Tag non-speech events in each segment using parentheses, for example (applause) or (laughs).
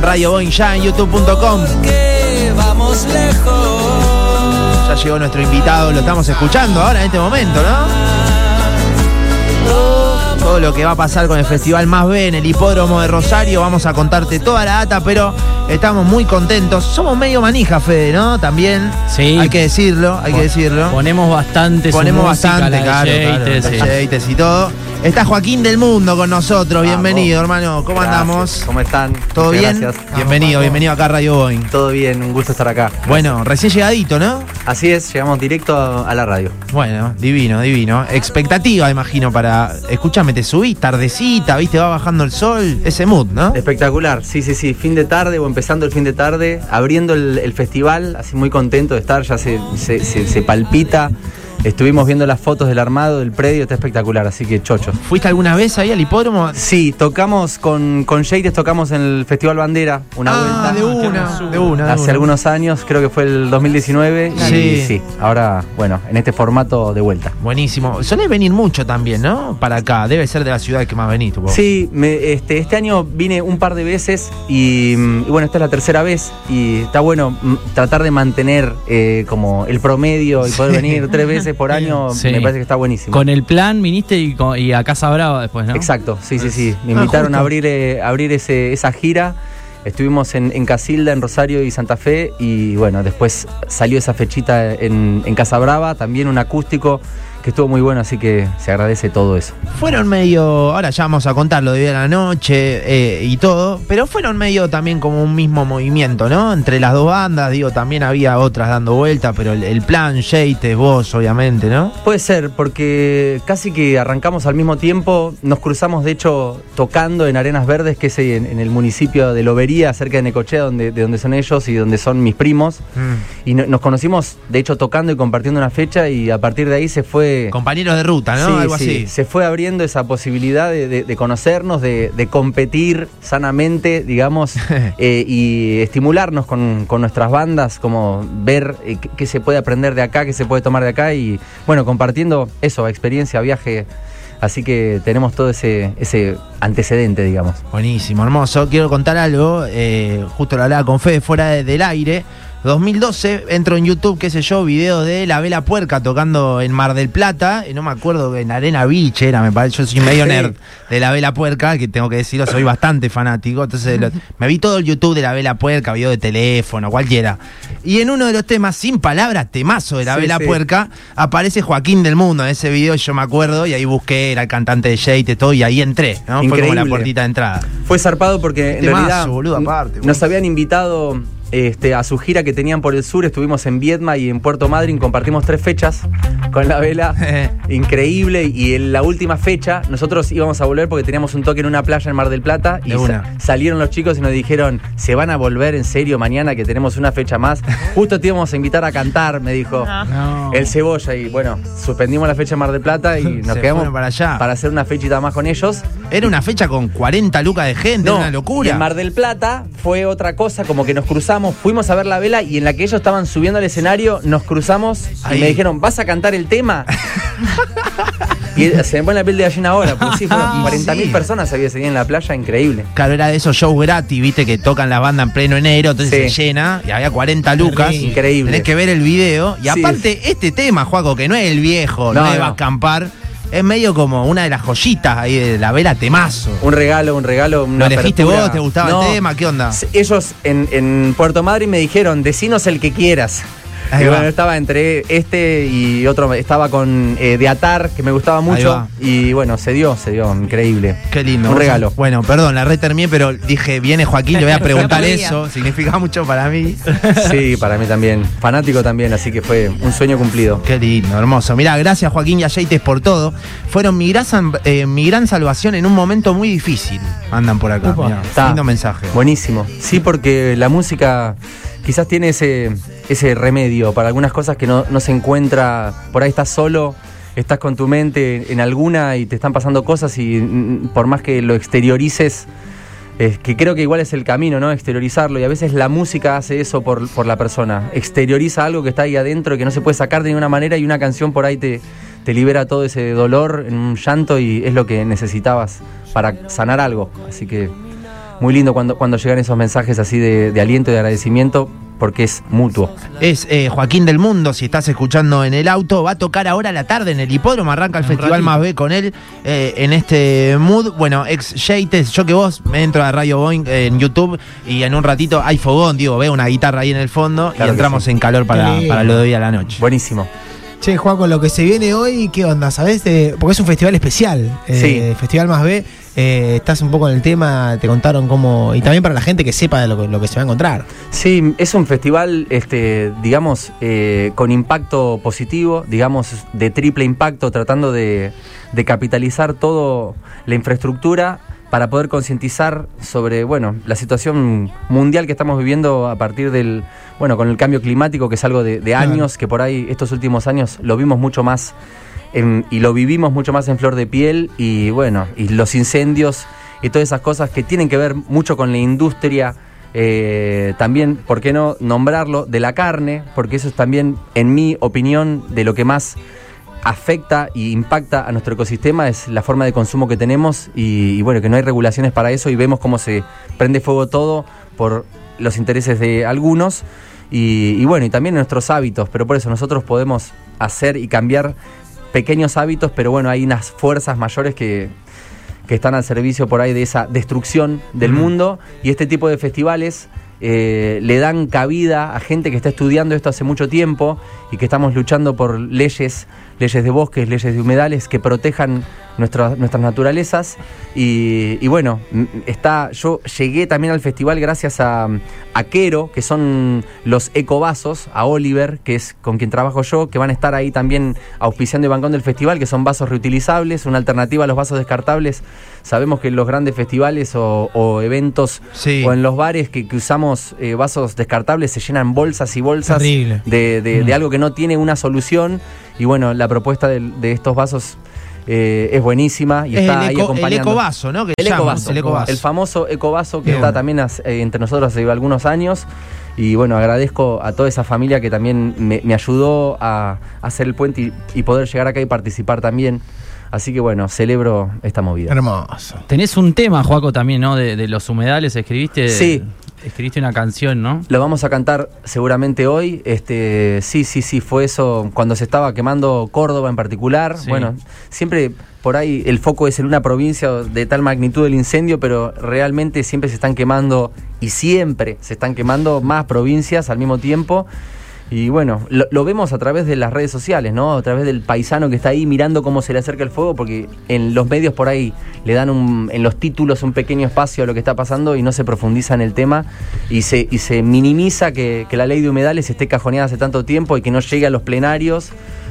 Radio Boeing ya en youtube.com. vamos lejos. Ya llegó nuestro invitado, lo estamos escuchando ahora en este momento, ¿no? Todo lo que va a pasar con el Festival Más B en el hipódromo de Rosario, vamos a contarte toda la data, pero estamos muy contentos. Somos medio manija, Fede, ¿no? También. Sí. Hay que decirlo, hay que decirlo. Ponemos bastante Ponemos bastante, claro, claro, y todo. Está Joaquín del Mundo con nosotros, bienvenido, hermano. ¿Cómo Gracias. andamos? ¿Cómo están? ¿Todo Muchas bien? Gracias. Bienvenido, bienvenido acá a Radio Boeing. Todo bien, un gusto estar acá. Bueno, recién llegadito, ¿no? Así es, llegamos directo a, a la radio. Bueno, divino, divino. Expectativa, imagino, para. Escúchame, te subís, tardecita, viste, va bajando el sol. Ese mood, ¿no? Espectacular, sí, sí, sí. Fin de tarde o empezando el fin de tarde, abriendo el, el festival, así muy contento de estar, ya se, se- se- se palpita. Estuvimos viendo las fotos del armado del predio, está espectacular, así que chocho. ¿Fuiste alguna vez ahí al hipódromo? Sí, tocamos con, con Yates, tocamos en el Festival Bandera, una ah, vuelta. de una, de una. de Hace una. algunos años, creo que fue el 2019. Sí. Y sí, ahora, bueno, en este formato de vuelta. Buenísimo. Solés venir mucho también, ¿no? Para acá. Debe ser de la ciudad que más venís, tú. Sí, me- este, este año vine un par de veces y, y bueno, esta es la tercera vez y está bueno mm, tratar de mantener eh, como el promedio y poder Sí. venir tres veces por año, Sí. me parece que está buenísimo. Con el plan viniste y, a Casa Brava después, ¿no? Exacto, sí, sí, sí. Me Ah, invitaron justo. a abrir, eh, abrir ese, esa gira. Estuvimos en, en Casilda, en Rosario y Santa Fe y bueno, después salió esa fechita en, en Casa Brava, también un acústico que estuvo muy bueno, así que se agradece todo eso. Fueron medio, ahora ya vamos a contar lo de hoy a la noche eh, y todo, pero fueron medio también como un mismo movimiento, ¿no? Entre las dos bandas, digo, también había otras dando vueltas, pero el, el plan, Yates, vos, obviamente, ¿no? Puede ser, porque casi que arrancamos al mismo tiempo, nos cruzamos de hecho tocando en Arenas Verdes, que es en, en el municipio de Lobería, cerca de Necochea, donde, de donde son ellos y donde son mis primos. Y no- nos conocimos de hecho tocando y compartiendo una fecha y a partir de ahí se fue... Compañeros de ruta, ¿no? Sí, Algo sí, así. Se fue abriendo esa posibilidad de, de- de conocernos, de, de competir sanamente, digamos, (laughs) eh, y estimularnos con, con nuestras bandas, como ver eh, qué, se puede aprender de acá, qué se puede tomar de acá y, bueno, compartiendo eso, experiencia, viaje. Así que tenemos todo ese, ese antecedente, digamos. Buenísimo, hermoso. Quiero contar algo, eh, justo lo hablaba con Fede fuera de- del aire. 2012 entro en YouTube, qué sé yo, video de La Vela Puerca tocando en Mar del Plata, y no me acuerdo, en Arena Beach era, me parece, yo soy medio Sí. nerd de La Vela Puerca, que tengo que decirlo, soy bastante fanático, entonces lo- me vi todo el YouTube de La Vela Puerca, video de teléfono, cualquiera. Y en uno de los temas, sin palabras, temazo de La Sí, Vela sí. Puerca, aparece Joaquín del Mundo en ese video, yo me acuerdo, y ahí busqué, era el cantante de Jade, todo, y ahí entré, ¿no? Fue como la Increíble. puertita de entrada. Fue zarpado porque en Temazo, realidad boludo, aparte, nos habían invitado este, a su gira que tenían por el sur. Estuvimos en Viedma y en Puerto Madryn, compartimos tres fechas con la vela. (laughs) Increíble. Y en la última fecha, nosotros íbamos a volver porque teníamos un toque en una playa en Mar del Plata. Y De sa- una. salieron los chicos y nos dijeron: Se van a volver en serio mañana que tenemos una fecha más. (laughs) Justo te íbamos a invitar a cantar, me dijo No. el Cebolla. Y bueno, suspendimos la fecha en Mar del Plata y (laughs) nos Se quedamos para allá. para hacer una fechita más con ellos. Era una fecha con 40 lucas de gente, una Y locura. en Mar del Plata fue otra cosa, como que nos cruzamos, fuimos a ver la vela y en la que ellos estaban subiendo al escenario, nos cruzamos Ahí. y me dijeron, ¿vas a cantar el tema? (laughs) y se me pone la piel de gallina ahora, porque sí, fueron Y (laughs) 40.000 sí. personas había ese día en la playa, increíble. Claro, era de esos shows gratis, viste, que tocan la banda en pleno enero, entonces Sí. se llena y había 40 lucas. Increíble. Tenés que ver el video. Y aparte, este tema, Juaco, que no es el viejo, no, No, no. va a acampar, es medio como una de las joyitas ahí de la vela temazo. Un regalo, un regalo. ¿Lo Una elegiste apertura. vos? ¿Te gustaba No, el tema? ¿Qué onda? Ellos en, en Puerto Madryn me dijeron, decinos el que quieras. Ahí y va. bueno, estaba entre este y otro, estaba con eh, de Atar, que me gustaba mucho. Y bueno, se dio, se dio, increíble. Qué lindo. Un regalo. Bueno, perdón, la reterminé, pero dije, viene Joaquín, le voy a preguntar (laughs) eso. Significa mucho para mí. (laughs) Sí, para mí también. Fanático también, así que fue un sueño cumplido. Qué lindo, hermoso. Mirá, gracias Joaquín y a por todo. Fueron mi gran, eh, mi gran salvación en un momento muy difícil. Andan por acá. Mirá. Está. Lindo mensaje. Buenísimo. Sí, porque la música quizás tiene ese, ese remedio para algunas cosas que no, no se encuentra. Por ahí estás solo, estás con tu mente en alguna y te están pasando cosas y mm, por más que lo exteriorices. Es que creo que igual es el camino, ¿no? Exteriorizarlo. Y a veces la música hace eso por, por la persona. Exterioriza algo que está ahí adentro y que no se puede sacar de ninguna manera y una canción por ahí te, te libera todo ese dolor en un llanto y es lo que necesitabas para sanar algo. Así que muy lindo cuando, cuando llegan esos mensajes así de, de aliento y de agradecimiento porque es mutuo. Es eh, Joaquín del Mundo, si estás escuchando en el auto, va a tocar ahora a la tarde en el hipódromo, arranca el Festival. Más B con él eh, en este mood. Bueno, ex Yates, yo que vos me entro a Radio Boeing eh, en YouTube y en un ratito hay fogón, digo, veo una guitarra ahí en el fondo Claro y entramos sí. en calor para, para lo de hoy a la noche. Buenísimo. Che, Juan, con lo que se viene hoy, ¿qué onda? ¿Sabés? Eh, porque es un festival especial. eh, Sí. Festival Más B. eh, estás un poco en el tema, te contaron cómo. Y también para la gente que sepa de lo, que- lo que se va a encontrar. Sí, es un festival, este, digamos, eh, con impacto positivo, digamos, de triple impacto, tratando de, de capitalizar todo la infraestructura para poder concientizar sobre, bueno, la situación mundial que estamos viviendo a partir del, bueno, con el cambio climático, que es algo de, de Claro. años, que por ahí estos últimos años lo vimos mucho más en- y lo vivimos mucho más en flor de piel y bueno, y los incendios y todas esas cosas que tienen que ver mucho con la industria, eh, también, ¿por qué no nombrarlo? De la carne, porque eso es también, en mi opinión, de lo que más afecta y impacta a nuestro ecosistema es la forma de consumo que tenemos y, y bueno, que no hay regulaciones para eso y vemos cómo se prende fuego todo por los intereses de algunos y, y bueno, y también nuestros hábitos, pero por eso nosotros podemos hacer y cambiar pequeños hábitos, pero bueno, hay unas fuerzas mayores que, que están al servicio por ahí de esa destrucción del Mm. mundo y este tipo de festivales eh, le dan cabida a gente que está estudiando esto hace mucho tiempo y que estamos luchando por leyes, leyes de bosques, leyes de humedales que protejan nuestras nuestras naturalezas y, y bueno, está yo llegué también al festival gracias a, a Quero, que son los ecovasos, a Oliver, que es con quien trabajo yo, que van a estar ahí también auspiciando y bancando el festival, que son vasos reutilizables, una alternativa a los vasos descartables. Sabemos que en los grandes festivales o, o eventos Sí. o en los bares que, que usamos eh, vasos descartables se llenan bolsas y bolsas de- de Mm. algo que no tiene una solución. Y bueno, la propuesta del- de, estos vasos eh, es buenísima y es está el, ahí eco, el acompañando. ecovaso, ¿no? Que El ecovaso, el ecovaso. el famoso ecovaso que Bien. está también as- eh, entre nosotros hace algunos años. Y bueno, agradezco a toda esa familia que también me, me ayudó a, a hacer el puente y, y poder llegar acá y participar también. Así que bueno, celebro esta movida. Hermoso. Tenés un tema, Joaco, también, ¿no? De, de los humedales, escribiste. Sí. Escribiste una canción, ¿no? Lo vamos a cantar seguramente hoy. Este, sí, sí, sí, fue eso cuando se estaba quemando Córdoba en particular. Sí. Bueno, siempre por ahí el foco es en una provincia de tal magnitud del incendio, pero realmente siempre se están quemando y siempre se están quemando más provincias al mismo tiempo. Y bueno, lo, lo vemos a través de las redes sociales, ¿no? A través del paisano que está ahí mirando cómo se le acerca el fuego, porque en los medios por ahí le dan un, en los títulos un pequeño espacio a lo que está pasando y no se profundiza en el tema y se, y se minimiza que, que la ley de humedales esté cajoneada hace tanto tiempo y que no llegue a los plenarios,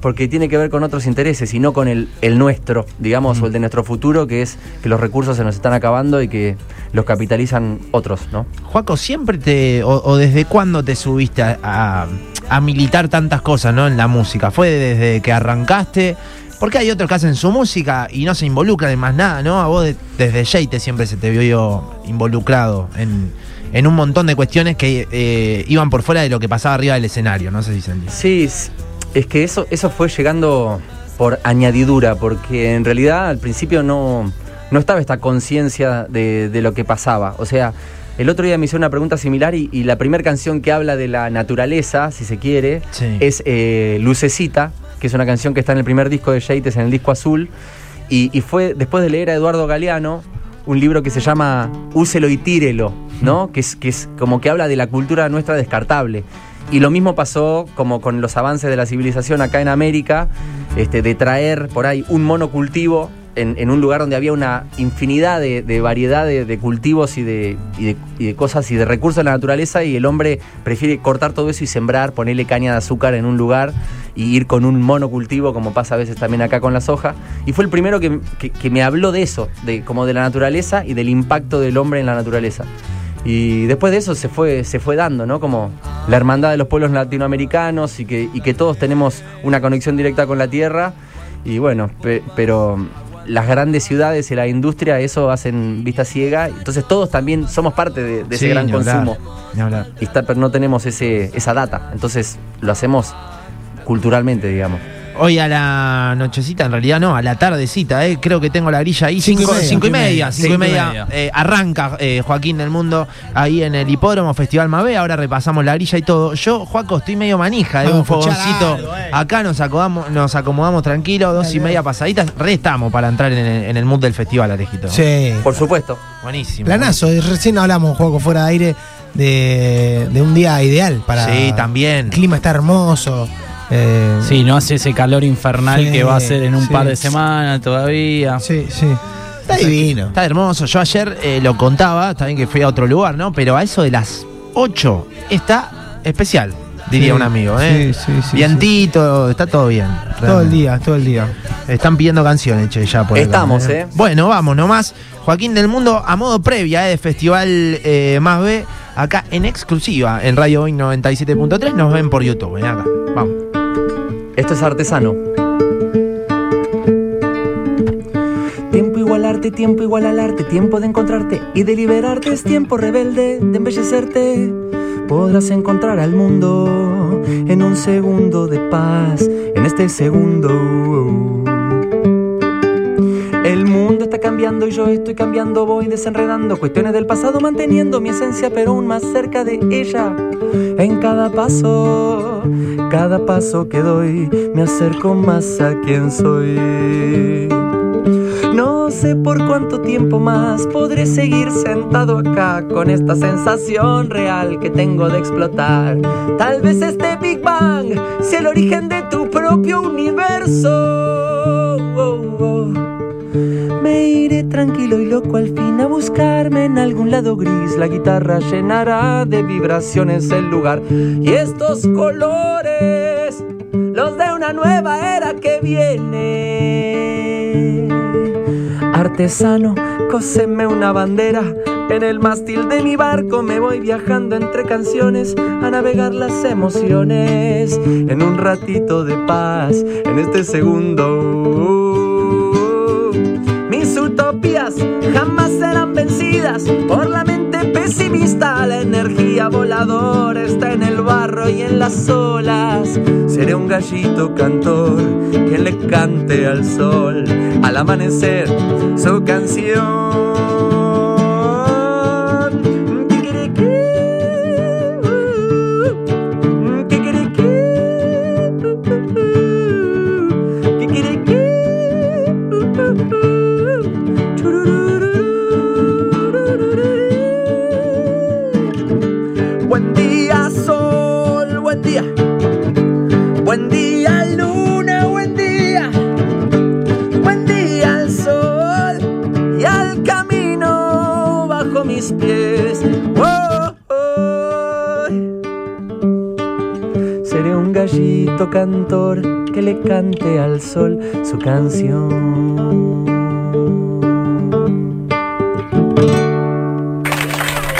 porque tiene que ver con otros intereses y no con el, el nuestro, digamos, o el de nuestro futuro, que es que los recursos se nos están acabando y que los capitalizan otros, ¿no? Juaco, ¿siempre te, o, o desde cuándo te subiste a, a- a militar tantas cosas, ¿no? En la música. ¿Fue desde que arrancaste? Porque hay otros que hacen su música y no se involucran en más nada, ¿no? A vos de- desde Jate siempre se te vio involucrado en, en un montón de cuestiones que eh, iban por fuera de lo que pasaba arriba del escenario. No sé si se. Sí, es que eso, eso fue llegando por añadidura, porque en realidad al principio no, no estaba esta conciencia de, de lo que pasaba. O sea, el otro día me hizo una pregunta similar y, y la primera canción que habla de la naturaleza, si se quiere, Sí. es eh, Lucecita, que es una canción que está en el primer disco de Yates, en el disco azul. Y, y fue después de leer a Eduardo Galeano, un libro que se llama Úselo y tírelo, ¿no? Que es, que es como que habla de la cultura nuestra descartable. Y lo mismo pasó como con los avances de la civilización acá en América, este, de traer por ahí un monocultivo en, un lugar donde había una infinidad de, de variedad de, cultivos y de, cosas y de recursos de la naturaleza y el hombre prefiere cortar todo eso y sembrar, ponerle caña de azúcar en un lugar y ir con un monocultivo como pasa a veces también acá con la soja. Y fue el primero que, me habló de eso, de, como de la naturaleza y del impacto del hombre en la naturaleza. Y después de eso se fue, se fue dando, ¿no? Como la hermandad de los pueblos latinoamericanos y que, todos tenemos una conexión directa con la tierra. Y bueno, pe- pero las grandes ciudades y la industria eso hacen vista ciega. Entonces todos también somos parte de, de ese gran ni hablar, consumo. ni hablar. Y está- pero no tenemos ese, esa data. Entonces lo hacemos culturalmente, digamos. Hoy a la nochecita, en realidad no, a la tardecita, eh, creo que tengo la grilla ahí. Cinco y Cinco, media. cinco y media, cinco y Cinco y media. media. eh, arranca eh, Joaquín del Mundo ahí en el hipódromo Festival Mabé. Ahora repasamos la grilla y todo. Yo, Joaco, estoy medio manija de un a escuchar fogoncito. algo, eh. Acá nos acomodamos, nos acomodamos tranquilos, dos y media pasaditas. Re estamos para entrar en el, en el mood del festival, Alejito. Sí. Por supuesto. Buenísimo. Planazo, recién hablamos un juego fuera de aire de, de un día ideal para. Sí, también. El clima está hermoso. Eh, Sí, no hace ese calor infernal Sí, que va a ser en un sí. par de semanas todavía. Sí, sí. Está divino. Está hermoso. Yo ayer eh, lo contaba, está bien que fui a otro lugar, ¿no? Pero a eso de las 8 está especial, diría Sí, un amigo, ¿eh? sí, sí, sí, Vientito, está todo bien. Todo el día, todo el día. Están pidiendo canciones, che, ya por acá, Estamos, ¿eh? Bueno, vamos nomás. Joaquín del Mundo a modo previa, ¿eh? De Festival eh, Más B, acá en exclusiva, en Radio Boeing 97.3. Nos ven por YouTube, ¿eh? Acá. Vamos. Esto es artesano. Tiempo igual arte, tiempo igual al arte, tiempo de encontrarte y de liberarte, es tiempo rebelde de embellecerte. Podrás encontrar al mundo en un segundo de paz, en este segundo. El mundo está cambiando y yo estoy cambiando, voy desenredando cuestiones del pasado, manteniendo mi esencia, pero aún más cerca de ella. En cada paso, cada paso que doy, me acerco más a quien soy. No sé por cuánto tiempo más podré seguir sentado acá con esta sensación real que tengo de explotar. Tal vez este Big Bang sea el origen de tu propio universo. Iré tranquilo y loco al fin a buscarme en algún lado gris. La guitarra llenará de vibraciones el lugar. Y estos colores, los de una nueva era que viene. Artesano, cóseme una bandera. En el mástil de mi barco me voy viajando entre canciones a navegar las emociones. En un ratito de paz, en este segundo. Jamás serán vencidas por la mente pesimista. La energía voladora está en el barro y en las olas. Seré un gallito cantor que le cante al sol al amanecer su canción. Mis pies. Oh, oh. Seré un gallito cantor que le cante al sol su canción.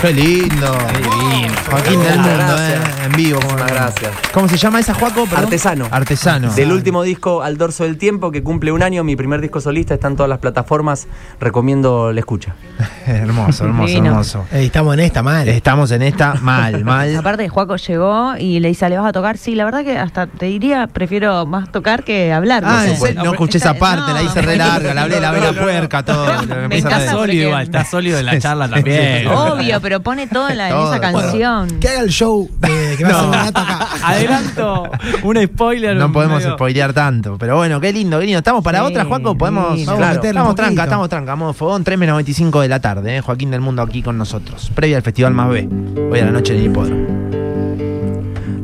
Qué lindo. Joaquín del Mundo, eh, en vivo. como gracias. ¿Cómo se llama esa, Juaco? Perdón. Artesano. Artesano. Del último disco Al Dorso del Tiempo, que cumple un año, mi primer disco solista, está en todas las plataformas. Recomiendo la escucha. (laughs) hermoso, hermoso, Divino. hermoso. Estamos en esta mal. Estamos en esta mal, (laughs) mal. Aparte, Juaco llegó y le dice, ¿le vas a tocar? Sí, la verdad que hasta te diría, prefiero más tocar que hablar. Ah, No ¿en sé. no escuché esa parte, la hice re larga, la hablé, la hablé (laughs) la puerca, todo. Está sólido igual, está sólido en la charla también. Obvio, pero pone todo en, la, en Todo. esa canción. Que haga el show de, que va a (laughs) acá. Adelanto (laughs) un spoiler. No podemos medio- spoilear tanto. Pero bueno, qué lindo, qué lindo. ¿Estamos para Sí, otra, Juaco? Podemos. divino. Vamos a Claro, estamos tranca, estamos tranca. Vamos, fogón 3 menos 25 de la tarde. ¿eh? Joaquín del Mundo aquí con nosotros. Previa al Festival Más B. Hoy a la noche en el hipódromo.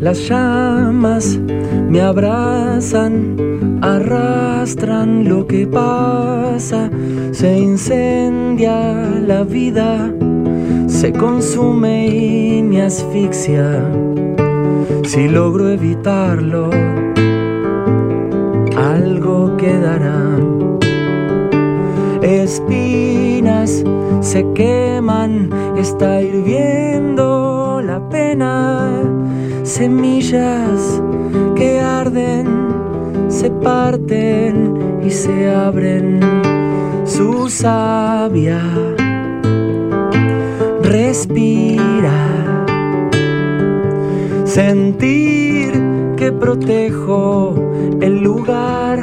Las llamas me abrazan, arrastran lo que pasa, se incendia la vida, se consume y me asfixia. Si logro evitarlo, algo quedará. Espinas se queman, está hirviendo la pena. Semillas que arden, se parten y se abren. Su savia respira. Sentir que protejo el lugar.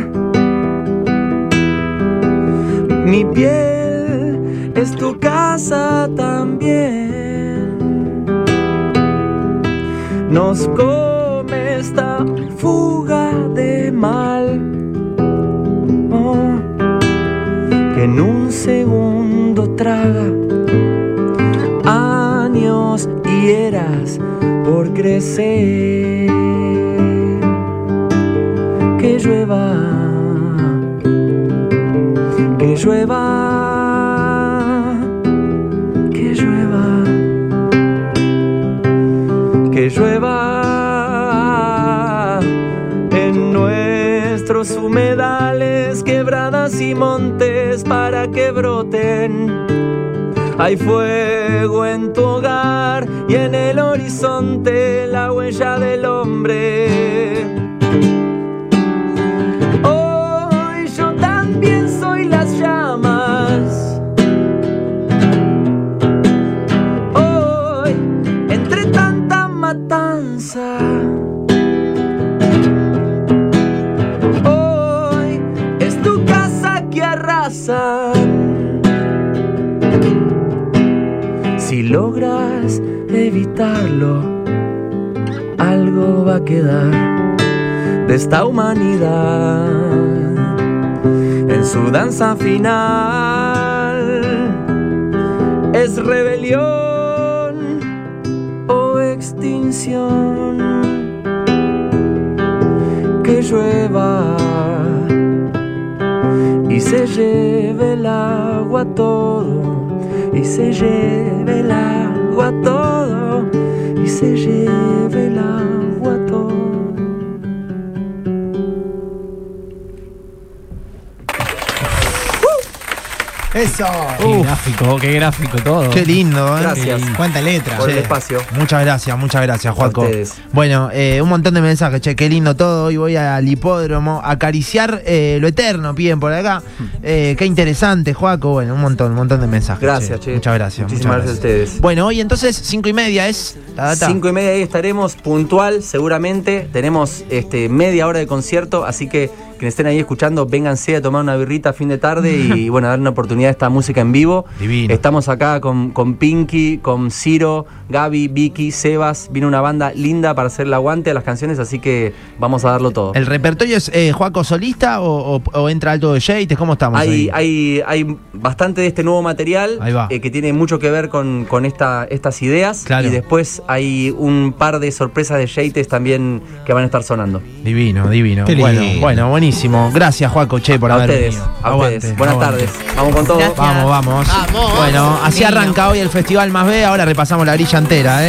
Mi piel es tu casa también. Nos come esta fuga de mal. Oh, que en un segundo traga y eras por crecer. Que llueva, que llueva, que llueva, que llueva en nuestros humedales, quebradas y montes para que broten. Hay fuego en tu hogar y en el horizonte la huella del hombre. Evitarlo, algo va a quedar de esta humanidad en su danza final. Es rebelión o extinción. Que llueva y se lleve el agua todo y se lleve el agua todo se lleve el agua todo. Eso. Qué gráfico, qué gráfico todo. Qué lindo, ¿eh? Gracias. Cuánta letra. Por el Sí. espacio. Muchas gracias, muchas gracias, Juaco. ustedes. Bueno, eh, un montón de mensajes, che, qué lindo todo. Hoy voy al hipódromo a acariciar eh, lo eterno, piden por acá. Eh, qué interesante, Juaco. Bueno, un montón, un montón de mensajes. Gracias, che. Muchas gracias. Muchísimas muchas gracias a ustedes. Bueno, hoy entonces, cinco y media es. Ta. Cinco y media ahí estaremos puntual, seguramente. Tenemos este, media hora de concierto, así que quienes estén ahí escuchando, vénganse a tomar una birrita a fin de tarde y (laughs) bueno, dar una oportunidad a esta música en vivo. Divino. Estamos acá con, con Pinky, con Ciro, Gaby, Vicky, Sebas. Viene una banda linda para hacer el aguante a las canciones, así que vamos a darlo todo. ¿El repertorio es eh, Juaco solista o, o- o entra alto de Yates? ¿Cómo estamos Hay, ahí? hay, hay bastante de este nuevo material eh, que tiene mucho que ver con, con esta, estas ideas. Claro. Y después hay un par de sorpresas de Yates también que van a estar sonando. Divino, divino. Qué Bueno, lindo. bueno, buenísimo. Gracias, Juaco, che, por a haber ustedes, venido. a Aguante, ustedes. Buenas aguante. tardes. Vamos con todo. Gracias. Vamos, vamos. Vamos, Bueno, así arranca hoy el Festival Más B. Ahora repasamos la grilla entera, ¿eh?